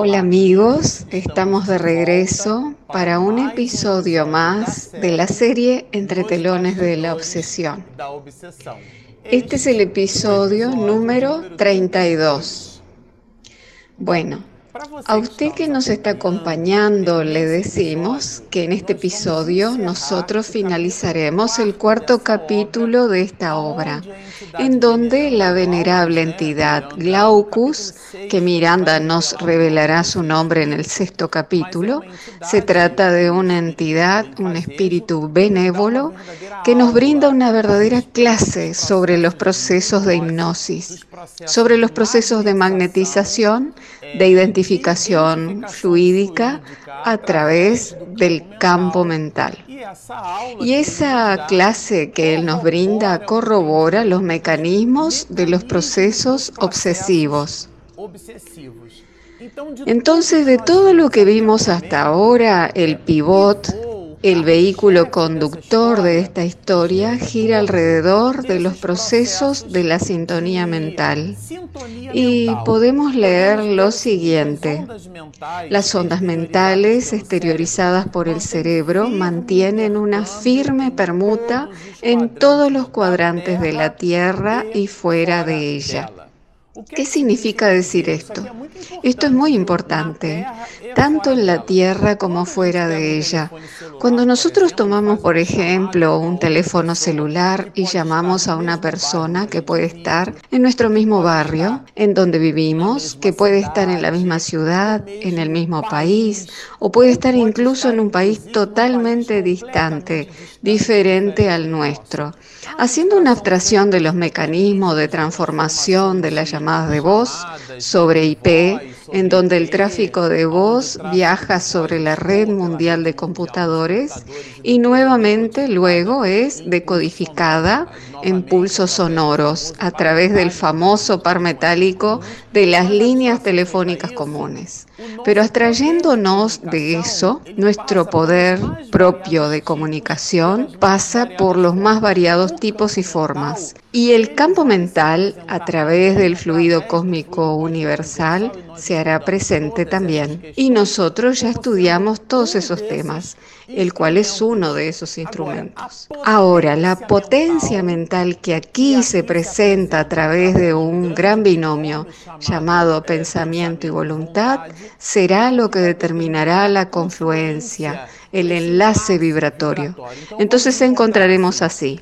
Hola amigos, estamos de regreso para un episodio más de la serie Entre telones de la obsesión. Este es el episodio número 32. Bueno, a usted que nos está acompañando le decimos que en este episodio nosotros finalizaremos el cuarto capítulo de esta obra, en donde la venerable entidad Glaucus, que Miranda nos revelará su nombre en el sexto capítulo, se trata de una entidad, un espíritu benévolo, que nos brinda una verdadera clase sobre los procesos de hipnosis, sobre los procesos de magnetización, de identificación fluídica a través del campo mental. Y esa clase que él nos brinda corrobora los mecanismos de los procesos obsesivos. Entonces, de todo lo que vimos hasta ahora, el pivot, el vehículo conductor de esta historia gira alrededor de los procesos de la sintonía mental. Y podemos leer lo siguiente. Las ondas mentales exteriorizadas por el cerebro mantienen una firme permuta en todos los cuadrantes de la Tierra y fuera de ella. ¿Qué significa decir esto? Esto es muy importante, tanto en la tierra como fuera de ella. Cuando nosotros tomamos, por ejemplo, un teléfono celular y llamamos a una persona que puede estar en nuestro mismo barrio, en donde vivimos, que puede estar en la misma ciudad, en el mismo país, o puede estar incluso en un país totalmente distante, diferente al nuestro. Haciendo una abstracción de los mecanismos de transformación de las llamadas de voz sobre IP, en donde el tráfico de voz viaja sobre la red mundial de computadores y nuevamente luego es decodificada en pulsos sonoros a través del famoso par metálico de las líneas telefónicas comunes. Pero abstrayéndonos de eso, nuestro poder propio de comunicación pasa por los más variados tipos y formas. Y el campo mental, a través del fluido cósmico universal, se hará presente también. Y nosotros ya estudiamos todos esos temas, el cual es uno de esos instrumentos. Ahora, la potencia mental que aquí se presenta a través de un gran binomio llamado pensamiento y voluntad será lo que determinará la confluencia, el enlace vibratorio. Entonces encontraremos así,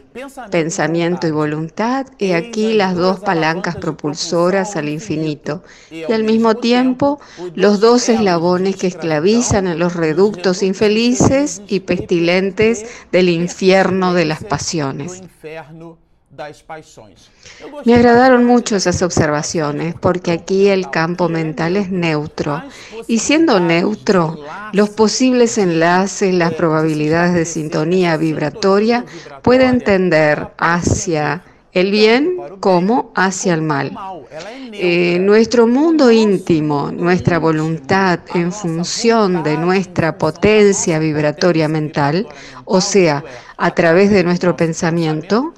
pensamiento y voluntad, y aquí las dos palancas propulsoras al infinito, y al mismo tiempo los dos eslabones que esclavizan en los reductos infelices y pestilentes del infierno de las pasiones. Me agradaron mucho esas observaciones porque aquí el campo mental es neutro. y siendo neutro, los posibles enlaces, las probabilidades de sintonía vibratoria pueden tender hacia el bien como hacia el mal. Eh, nuestro mundo íntimo, nuestra voluntad en función de nuestra potencia vibratoria mental, o sea, a través de nuestro pensamiento,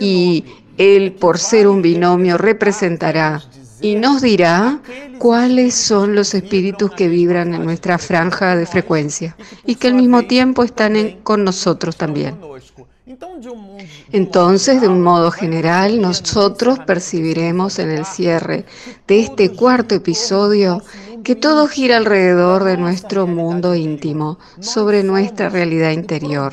y él, por ser un binomio, representará y nos dirá cuáles son los espíritus que vibran en nuestra franja de frecuencia y que al mismo tiempo están con nosotros también. Entonces, de un modo general, nosotros percibiremos en el cierre de este cuarto episodio que todo gira alrededor de nuestro mundo íntimo, sobre nuestra realidad interior.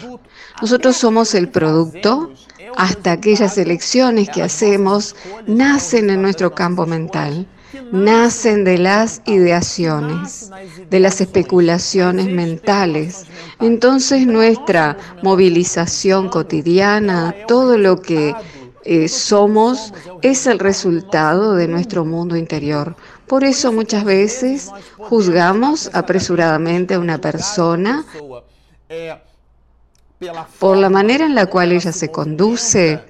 Nosotros somos el producto hasta aquellas elecciones que hacemos nacen en nuestro campo mental, nacen de las ideaciones, de las especulaciones mentales. Entonces nuestra movilización cotidiana, todo lo que eh, somos, es el resultado de nuestro mundo interior. Por eso muchas veces juzgamos apresuradamente a una persona por la manera en la cual ella se conduce,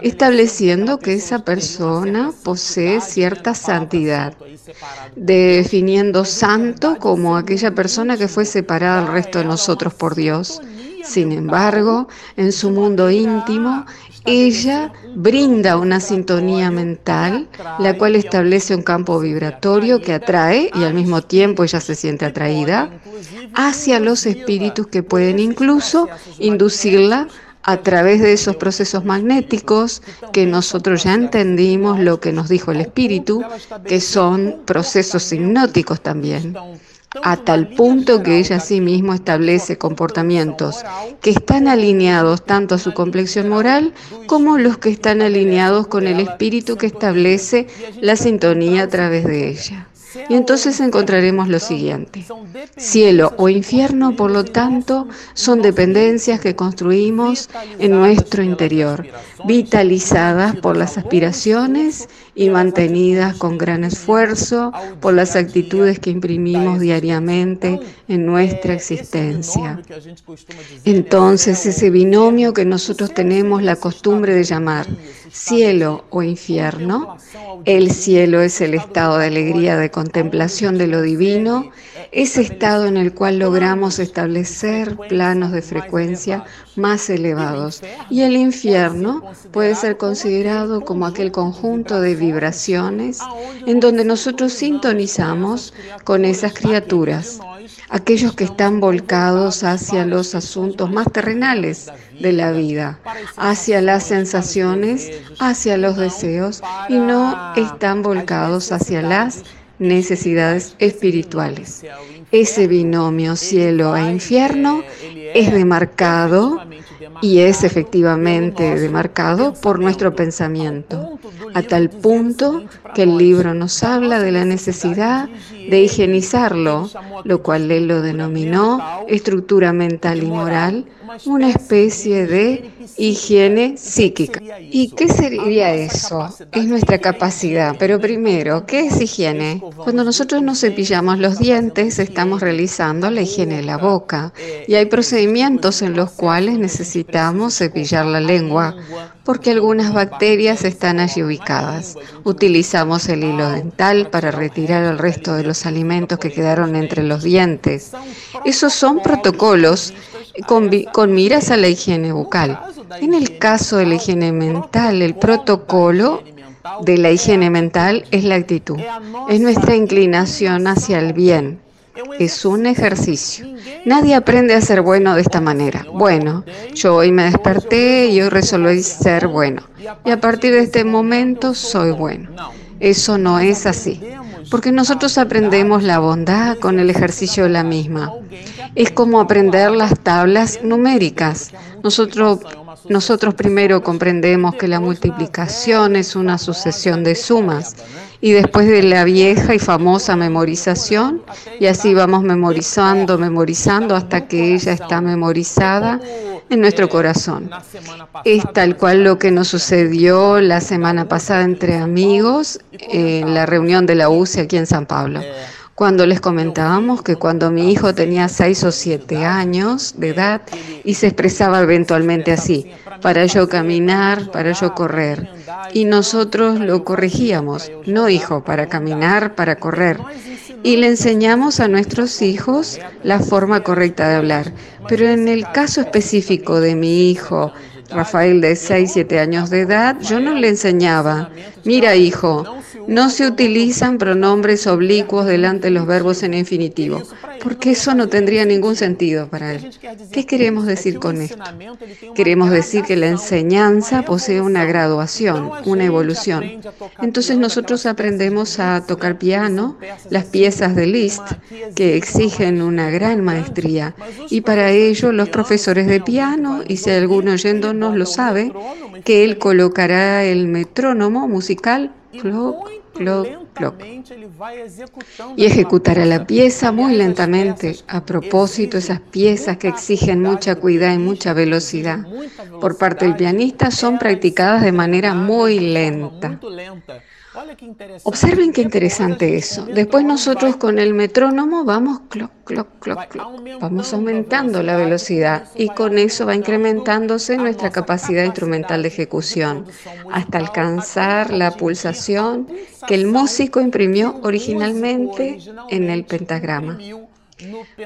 estableciendo que esa persona posee cierta santidad, definiendo santo como aquella persona que fue separada del resto de nosotros por Dios. Sin embargo, en su mundo íntimo, ella brinda una sintonía mental, la cual establece un campo vibratorio que atrae y al mismo tiempo ella se siente atraída hacia los espíritus que pueden incluso inducirla a través de esos procesos magnéticos que nosotros ya entendimos lo que nos dijo el espíritu, que son procesos hipnóticos también a tal punto que ella sí mismo establece comportamientos que están alineados tanto a su complexión moral como los que están alineados con el espíritu que establece la sintonía a través de ella. Y entonces encontraremos lo siguiente. Cielo o infierno, por lo tanto, son dependencias que construimos en nuestro interior, vitalizadas por las aspiraciones y mantenidas con gran esfuerzo por las actitudes que imprimimos diariamente en nuestra existencia. Entonces, ese binomio que nosotros tenemos la costumbre de llamar cielo o infierno, el cielo es el estado de alegría de contemplación de lo divino, ese estado en el cual logramos establecer planos de frecuencia más elevados. Y el infierno puede ser considerado como aquel conjunto de vibraciones en donde nosotros sintonizamos con esas criaturas, aquellos que están volcados hacia los asuntos más terrenales de la vida, hacia las sensaciones, hacia los deseos y no están volcados hacia las necesidades espirituales. Ese binomio cielo e infierno es demarcado y es efectivamente demarcado por nuestro pensamiento, a tal punto que el libro nos habla de la necesidad de higienizarlo, lo cual él lo denominó estructura mental y moral, una especie de higiene psíquica. ¿Y qué sería eso? Es nuestra capacidad. Pero primero, ¿qué es higiene? Cuando nosotros nos cepillamos los dientes, estamos realizando la higiene de la boca. Y hay procedimientos en los cuales necesitamos cepillar la lengua, porque algunas bacterias están allí ubicadas. Utilizamos el hilo dental para retirar el resto de los alimentos que quedaron entre los dientes. Esos son protocolos con, miras a la higiene bucal. En el caso de la higiene mental, el protocolo de la higiene mental es la actitud, es nuestra inclinación hacia el bien, es un ejercicio. Nadie aprende a ser bueno de esta manera. Bueno, yo hoy me desperté y hoy resolví ser bueno. Y a partir de este momento soy bueno. Eso no es así. Porque nosotros aprendemos la bondad con el ejercicio de la misma. Es como aprender las tablas numéricas. Nosotros, nosotros primero comprendemos que la multiplicación es una sucesión de sumas y después de la vieja y famosa memorización, y así vamos memorizando, memorizando hasta que ella está memorizada en nuestro corazón. Es tal cual lo que nos sucedió la semana pasada entre amigos en la reunión de la UCE aquí en San Pablo cuando les comentábamos que cuando mi hijo tenía seis o siete años de edad y se expresaba eventualmente así, para yo caminar, para yo correr. Y nosotros lo corregíamos, no hijo, para caminar, para correr. Y le enseñamos a nuestros hijos la forma correcta de hablar. Pero en el caso específico de mi hijo, Rafael de 6, 7 años de edad, yo no le enseñaba, mira hijo, no se utilizan pronombres oblicuos delante de los verbos en infinitivo, porque eso no tendría ningún sentido para él. ¿Qué queremos decir con esto? Queremos decir que la enseñanza posee una graduación, una evolución. Entonces nosotros aprendemos a tocar piano, las piezas de Liszt, que exigen una gran maestría, y para ello los profesores de piano, y si alguno oyéndonos lo sabe, que él colocará el metrónomo musical cloc, cloc, Y ejecutará la pieza muy lentamente. A propósito, esas piezas que exigen mucha cuidado y mucha velocidad por parte del pianista son practicadas de manera muy lenta. Observen qué interesante eso. Después nosotros con el metrónomo vamos cloc, cloc, cloc, cloc. Vamos aumentando la velocidad y con eso va incrementándose nuestra capacidad instrumental de ejecución hasta alcanzar la pulsación que el músico imprimió originalmente en el pentagrama.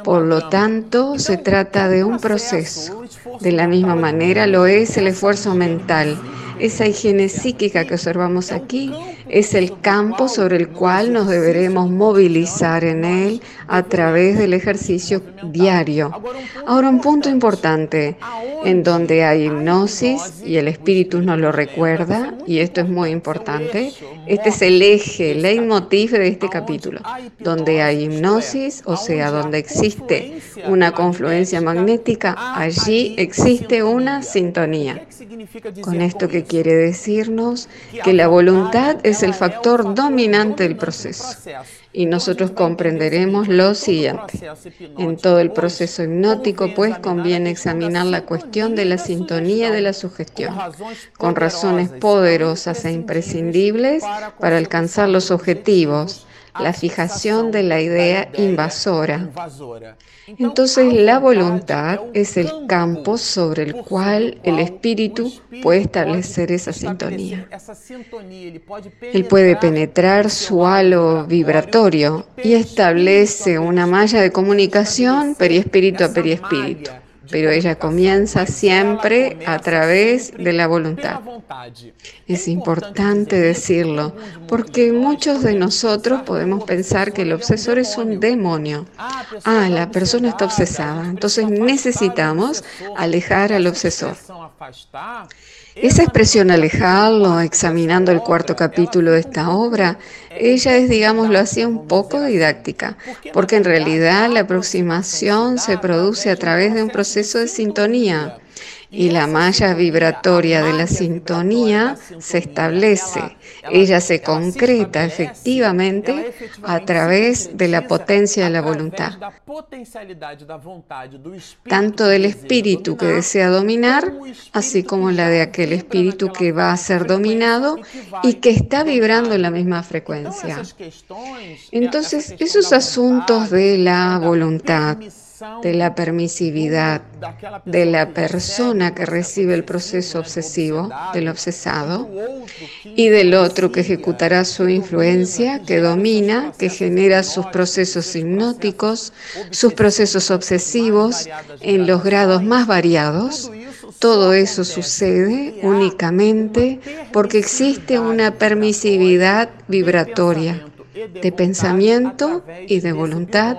Por lo tanto, se trata de un proceso. De la misma manera lo es el esfuerzo mental. Esa higiene psíquica que observamos aquí es el campo sobre el cual nos deberemos movilizar en él a través del ejercicio diario. Ahora un punto importante, en donde hay hipnosis y el espíritu nos lo recuerda, y esto es muy importante, este es el eje, el leitmotiv de este capítulo, donde hay hipnosis, o sea, donde existe una confluencia magnética, allí existe una sintonía. Con esto que quiere decirnos que la voluntad es el factor dominante del proceso. Y nosotros comprenderemos lo siguiente. En todo el proceso hipnótico, pues, conviene examinar la cuestión de la sintonía de la sugestión, con razones poderosas e imprescindibles para alcanzar los objetivos la fijación de la idea invasora. Entonces la voluntad es el campo sobre el cual el espíritu puede establecer esa sintonía. Él puede penetrar su halo vibratorio y establece una malla de comunicación periespíritu a periespíritu pero ella comienza siempre a través de la voluntad. Es importante decirlo, porque muchos de nosotros podemos pensar que el obsesor es un demonio. Ah, la persona está obsesada, entonces necesitamos alejar al obsesor. Esa expresión alejarlo, examinando el cuarto capítulo de esta obra, ella es, digámoslo así, un poco didáctica, porque en realidad la aproximación se produce a través de un proceso de sintonía y la malla vibratoria de la sintonía se establece. Ella se concreta efectivamente a través de la potencia de la voluntad, tanto del espíritu que desea dominar, así como la de aquel espíritu que va a ser dominado y que está vibrando en la misma frecuencia. Entonces, esos asuntos de la voluntad, de la permisividad de la persona que recibe el proceso obsesivo, del obsesado, y del otro que ejecutará su influencia, que domina, que genera sus procesos hipnóticos, sus procesos obsesivos en los grados más variados. Todo eso sucede únicamente porque existe una permisividad vibratoria de pensamiento y de voluntad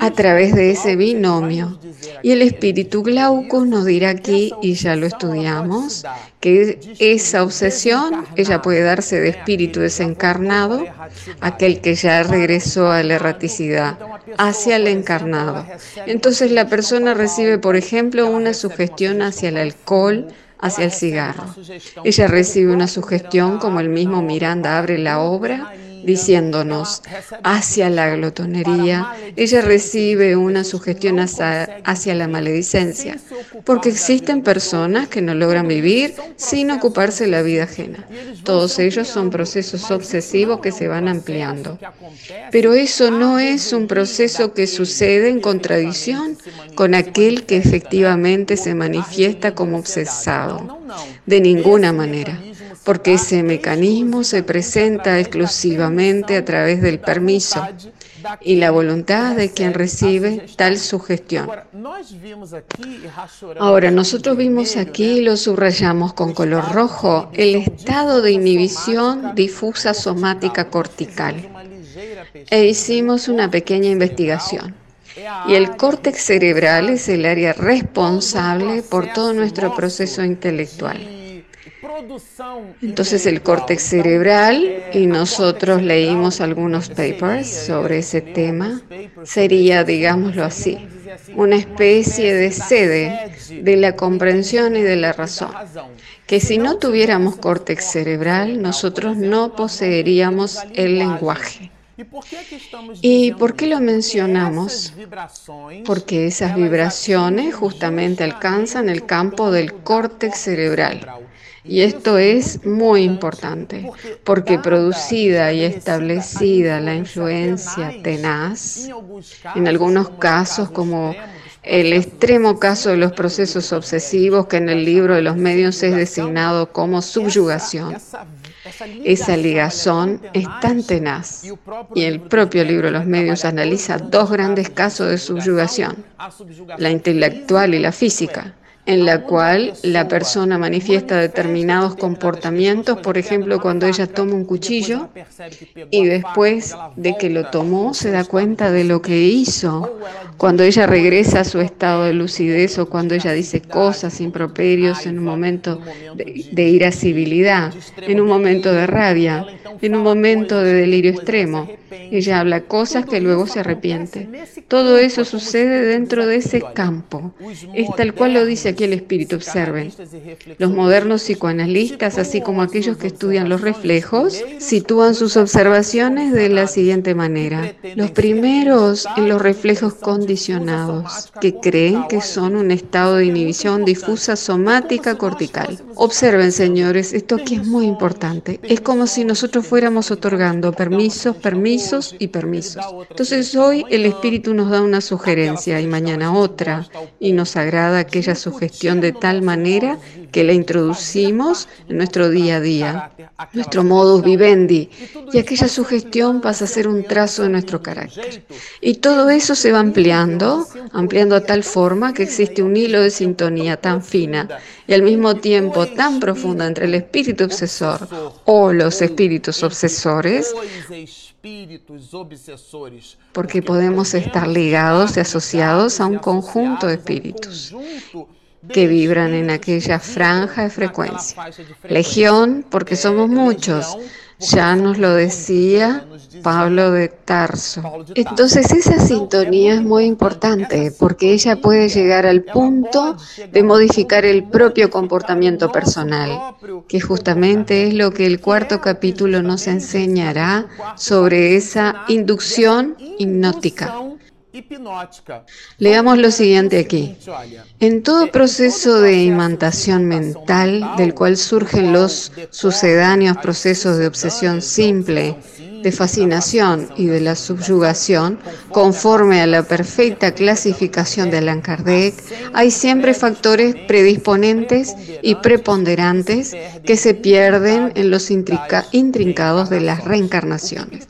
a través de ese binomio. Y el espíritu glauco nos dirá aquí, y ya lo estudiamos, que esa obsesión, ella puede darse de espíritu desencarnado, aquel que ya regresó a la erraticidad, hacia el encarnado. Entonces la persona recibe, por ejemplo, una sugestión hacia el alcohol, hacia el cigarro. Ella recibe una sugestión como el mismo Miranda abre la obra diciéndonos hacia la glotonería, ella recibe una sugestión hacia, la maledicencia, porque existen personas que no logran vivir sin ocuparse de la vida ajena. Todos ellos son procesos obsesivos que se van ampliando. Pero eso no es un proceso que sucede en contradicción con aquel que efectivamente se manifiesta como obsesado. De ninguna manera porque ese mecanismo se presenta exclusivamente a través del permiso y la voluntad de quien recibe tal sugestión. Ahora, nosotros vimos aquí, lo subrayamos con color rojo, el estado de inhibición difusa somática cortical. E hicimos una pequeña investigación. Y el córtex cerebral es el área responsable por todo nuestro proceso intelectual. Entonces el córtex cerebral, y nosotros leímos algunos papers sobre ese tema, sería, digámoslo así, una especie de sede de la comprensión y de la razón, que si no tuviéramos córtex cerebral, nosotros no poseeríamos el lenguaje. ¿Y por qué lo mencionamos? Porque esas vibraciones justamente alcanzan el campo del córtex cerebral y esto es muy importante, porque producida y establecida la influencia tenaz, en algunos casos como el extremo caso de los procesos obsesivos que en el libro de los medios es designado como subyugación. Esa ligazón es tan tenaz. Y el propio libro Los Medios analiza dos grandes casos de subyugación, la intelectual y la física en la cual la persona manifiesta determinados comportamientos, por ejemplo, cuando ella toma un cuchillo y después de que lo tomó se da cuenta de lo que hizo, cuando ella regresa a su estado de lucidez o cuando ella dice cosas improperios en un momento de, de irascibilidad, en un momento de rabia, en un momento de delirio extremo. Ella habla cosas que luego se arrepiente. Todo eso sucede dentro de ese campo. Es tal cual lo dice aquí el espíritu. Observen. Los modernos psicoanalistas, así como aquellos que estudian los reflejos, sitúan sus observaciones de la siguiente manera. Los primeros en los reflejos condicionados, que creen que son un estado de inhibición difusa somática cortical. Observen, señores, esto aquí es muy importante. Es como si nosotros fuéramos otorgando permisos, permisos y permisos. Entonces hoy el espíritu nos da una sugerencia y mañana otra y nos agrada aquella sugestión de tal manera que la introducimos en nuestro día a día, nuestro modus vivendi, y aquella sugestión pasa a ser un trazo de nuestro carácter. Y todo eso se va ampliando, ampliando a tal forma que existe un hilo de sintonía tan fina y al mismo tiempo tan profunda entre el espíritu obsesor o los espíritus obsesores, porque podemos estar ligados y asociados a un conjunto de espíritus que vibran en aquella franja de frecuencia. Legión, porque somos muchos. Ya nos lo decía Pablo de Tarso. Entonces esa sintonía es muy importante porque ella puede llegar al punto de modificar el propio comportamiento personal, que justamente es lo que el cuarto capítulo nos enseñará sobre esa inducción hipnótica. Leamos lo siguiente aquí. En todo proceso de imantación mental, del cual surgen los sucedáneos procesos de obsesión simple, de fascinación y de la subyugación, conforme a la perfecta clasificación de Allan Kardec, hay siempre factores predisponentes y preponderantes que se pierden en los intrincados de las reencarnaciones.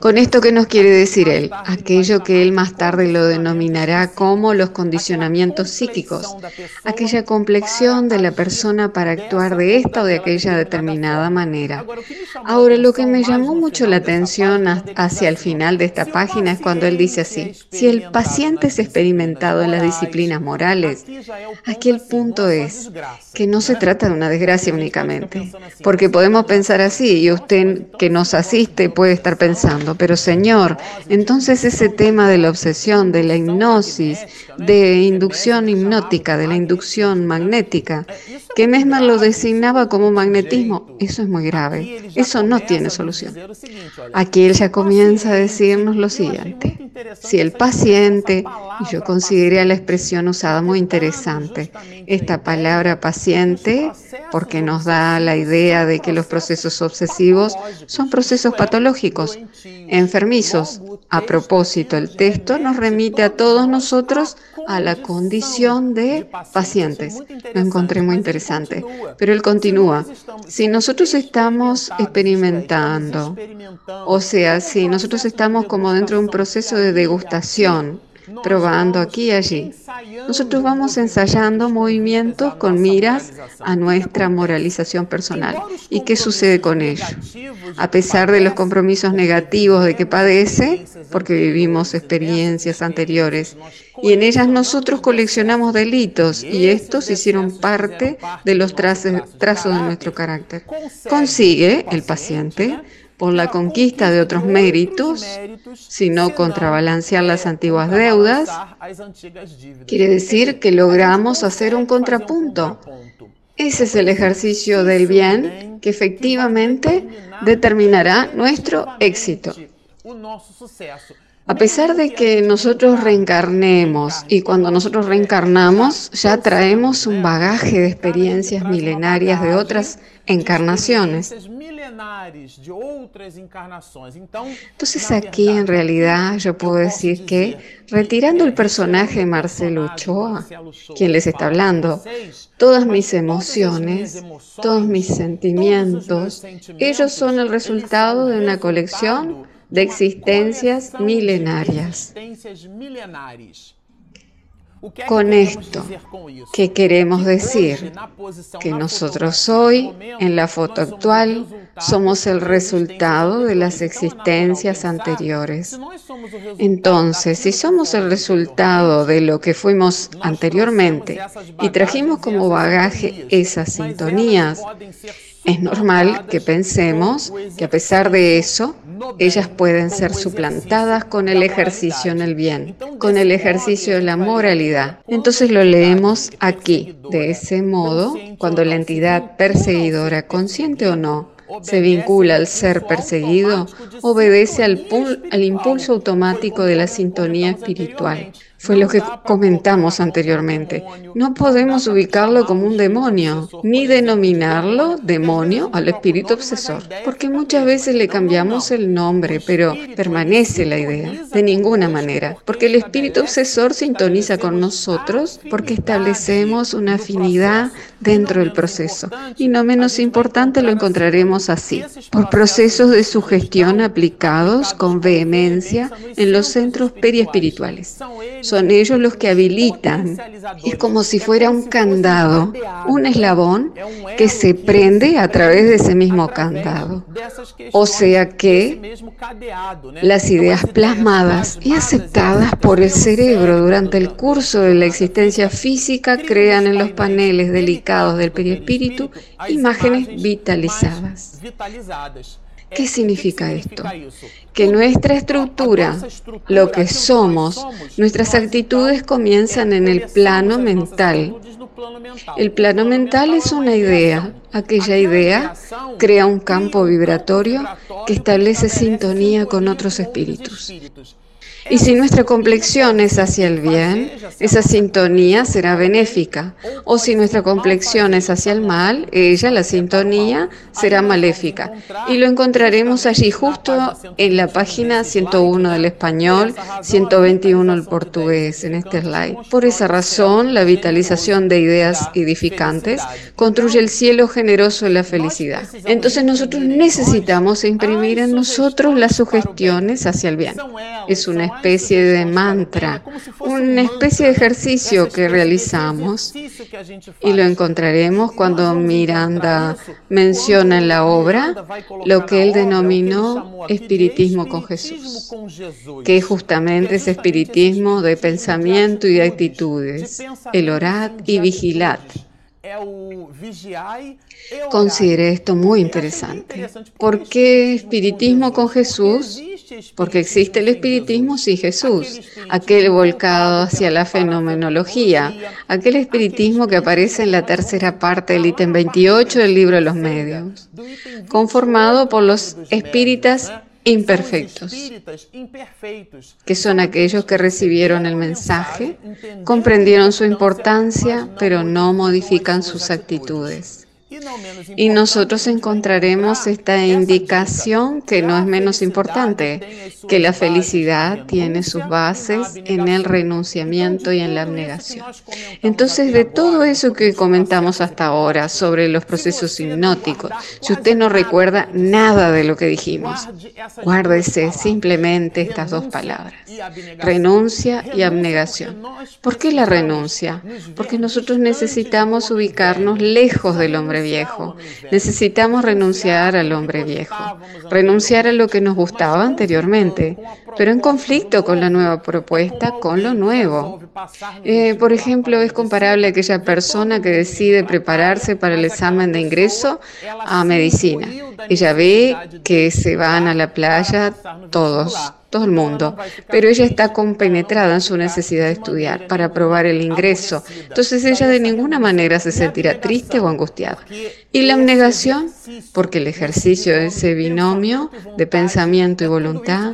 Con esto, ¿qué nos quiere decir él? Aquello que él más tarde lo denominará como los condicionamientos psíquicos, aquella complexión de la persona para actuar de esta o de aquella determinada manera. Ahora, lo que me llamó mucho la atención hacia el final de esta página es cuando él dice así, si el paciente es experimentado en las disciplinas morales, aquí el punto es que no se trata de una desgracia únicamente, porque podemos pensar así y usted que nos asiste puede estar pensando, pero Señor, entonces ese tema de la obsesión, de la hipnosis, de inducción hipnótica, de la inducción magnética, que Mesmer lo designaba como magnetismo, eso es muy grave, eso no tiene solución. Aquí él ya comienza a decirnos lo siguiente. Si el paciente, y yo consideré la expresión usada muy interesante, esta palabra paciente, porque nos da la idea de que los procesos obsesivos son procesos patológicos, enfermizos. A propósito, el texto nos remite a todos nosotros a la condición de pacientes. Lo encontré muy interesante. Pero él continúa. Si nosotros estamos experimentando, o sea, si nosotros estamos como dentro de un proceso de degustación, probando aquí y allí. Nosotros vamos ensayando movimientos con miras a nuestra moralización personal. ¿Y qué sucede con ello? A pesar de los compromisos negativos de que padece, porque vivimos experiencias anteriores, y en ellas nosotros coleccionamos delitos, y estos hicieron parte de los trazos de nuestro carácter. Consigue el paciente por la conquista de otros méritos, sino contrabalancear las antiguas deudas, quiere decir que logramos hacer un contrapunto. Ese es el ejercicio del bien que efectivamente determinará nuestro éxito. A pesar de que nosotros reencarnemos y cuando nosotros reencarnamos ya traemos un bagaje de experiencias milenarias de otras encarnaciones. Entonces aquí en realidad yo puedo decir que retirando el personaje Marcelo Ochoa, quien les está hablando, todas mis emociones, todos mis sentimientos, ellos son el resultado de una colección de existencias milenarias. Con esto, ¿qué queremos decir? Que nosotros hoy, en la foto actual, somos el resultado de las existencias anteriores. Entonces, si somos el resultado de lo que fuimos anteriormente y trajimos como bagaje esas sintonías, es normal que pensemos que a pesar de eso, ellas pueden ser suplantadas con el ejercicio en el bien, con el ejercicio de la moralidad. Entonces lo leemos aquí. De ese modo, cuando la entidad perseguidora, consciente o no, se vincula al ser perseguido, obedece al, al impulso automático de la sintonía espiritual fue lo que comentamos anteriormente. No podemos ubicarlo como un demonio, ni denominarlo demonio al espíritu obsesor, porque muchas veces le cambiamos el nombre, pero permanece la idea. De ninguna manera, porque el espíritu obsesor sintoniza con nosotros porque establecemos una afinidad dentro del proceso. Y no menos importante lo encontraremos así, por procesos de sugestión aplicados con vehemencia en los centros periespirituales son ellos los que habilitan. Es como si fuera un candado, un eslabón que se prende a través de ese mismo candado. O sea que las ideas plasmadas y aceptadas por el cerebro durante el curso de la existencia física crean en los paneles delicados del perispíritu imágenes vitalizadas. ¿Qué significa esto? Que nuestra estructura, lo que somos, nuestras actitudes comienzan en el plano mental. El plano mental es una idea. Aquella idea crea un campo vibratorio que establece sintonía con otros espíritus. Y si nuestra complexión es hacia el bien, esa sintonía será benéfica. O si nuestra complexión es hacia el mal, ella, la sintonía, será maléfica. Y lo encontraremos allí justo en la página 101 del español, 121 del portugués, en este slide. Por esa razón, la vitalización de ideas edificantes construye el cielo generoso de la felicidad. Entonces nosotros necesitamos imprimir en nosotros las sugestiones hacia el bien. Es una especie de mantra, una especie de ejercicio que realizamos y lo encontraremos cuando Miranda menciona en la obra lo que él denominó espiritismo con Jesús, que es justamente ese espiritismo de pensamiento y de actitudes, el orad y vigilad. Considere esto muy interesante. ¿Por qué espiritismo con Jesús? Porque existe el espiritismo sin Jesús, aquel volcado hacia la fenomenología, aquel espiritismo que aparece en la tercera parte del ítem 28 del libro de los medios, conformado por los espíritas imperfectos, que son aquellos que recibieron el mensaje, comprendieron su importancia, pero no modifican sus actitudes. Y nosotros encontraremos esta indicación que no es menos importante, que la felicidad tiene sus bases en el renunciamiento y en la abnegación. Entonces, de todo eso que comentamos hasta ahora sobre los procesos hipnóticos, si usted no recuerda nada de lo que dijimos, guárdese simplemente estas dos palabras, renuncia y abnegación. ¿Por qué la renuncia? Porque nosotros necesitamos ubicarnos lejos del hombre Necesitamos renunciar al hombre viejo, renunciar a lo que nos gustaba anteriormente, pero en conflicto con la nueva propuesta, con lo nuevo. Eh, por ejemplo, es comparable a aquella persona que decide prepararse para el examen de ingreso a medicina. Ella ve que se van a la playa todos todo el mundo, pero ella está compenetrada en su necesidad de estudiar para aprobar el ingreso. Entonces ella de ninguna manera se sentirá triste o angustiada. Y la abnegación, porque el ejercicio de ese binomio de pensamiento y voluntad,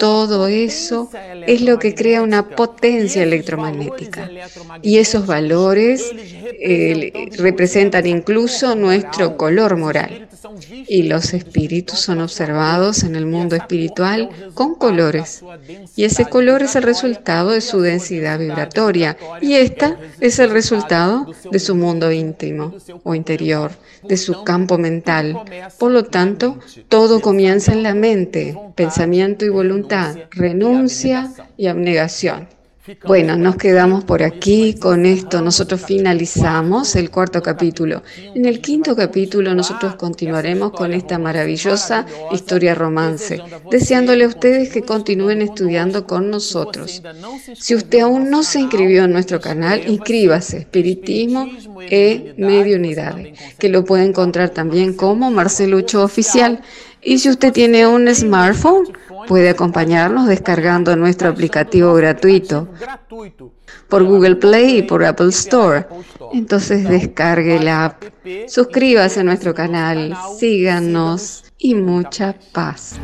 todo eso es lo que crea una potencia electromagnética. Y esos valores eh, representan incluso nuestro color moral. Y los espíritus son observados en el mundo espiritual con Y ese color es el resultado de su densidad vibratoria. Y esta es el resultado de su mundo íntimo o interior, de su campo mental. Por lo tanto, todo comienza en la mente, pensamiento y voluntad, renuncia y abnegación. Bueno, nos quedamos por aquí con esto. Nosotros finalizamos el cuarto capítulo. En el quinto capítulo nosotros continuaremos con esta maravillosa historia romance, deseándole a ustedes que continúen estudiando con nosotros. Si usted aún no se inscribió en nuestro canal, inscríbase, Espiritismo e Mediunidad, que lo puede encontrar también como Marcelucho Oficial. Y si usted tiene un smartphone, puede acompañarnos descargando nuestro aplicativo gratuito por Google Play y por Apple Store. Entonces descargue la app, suscríbase a nuestro canal, síganos y mucha paz.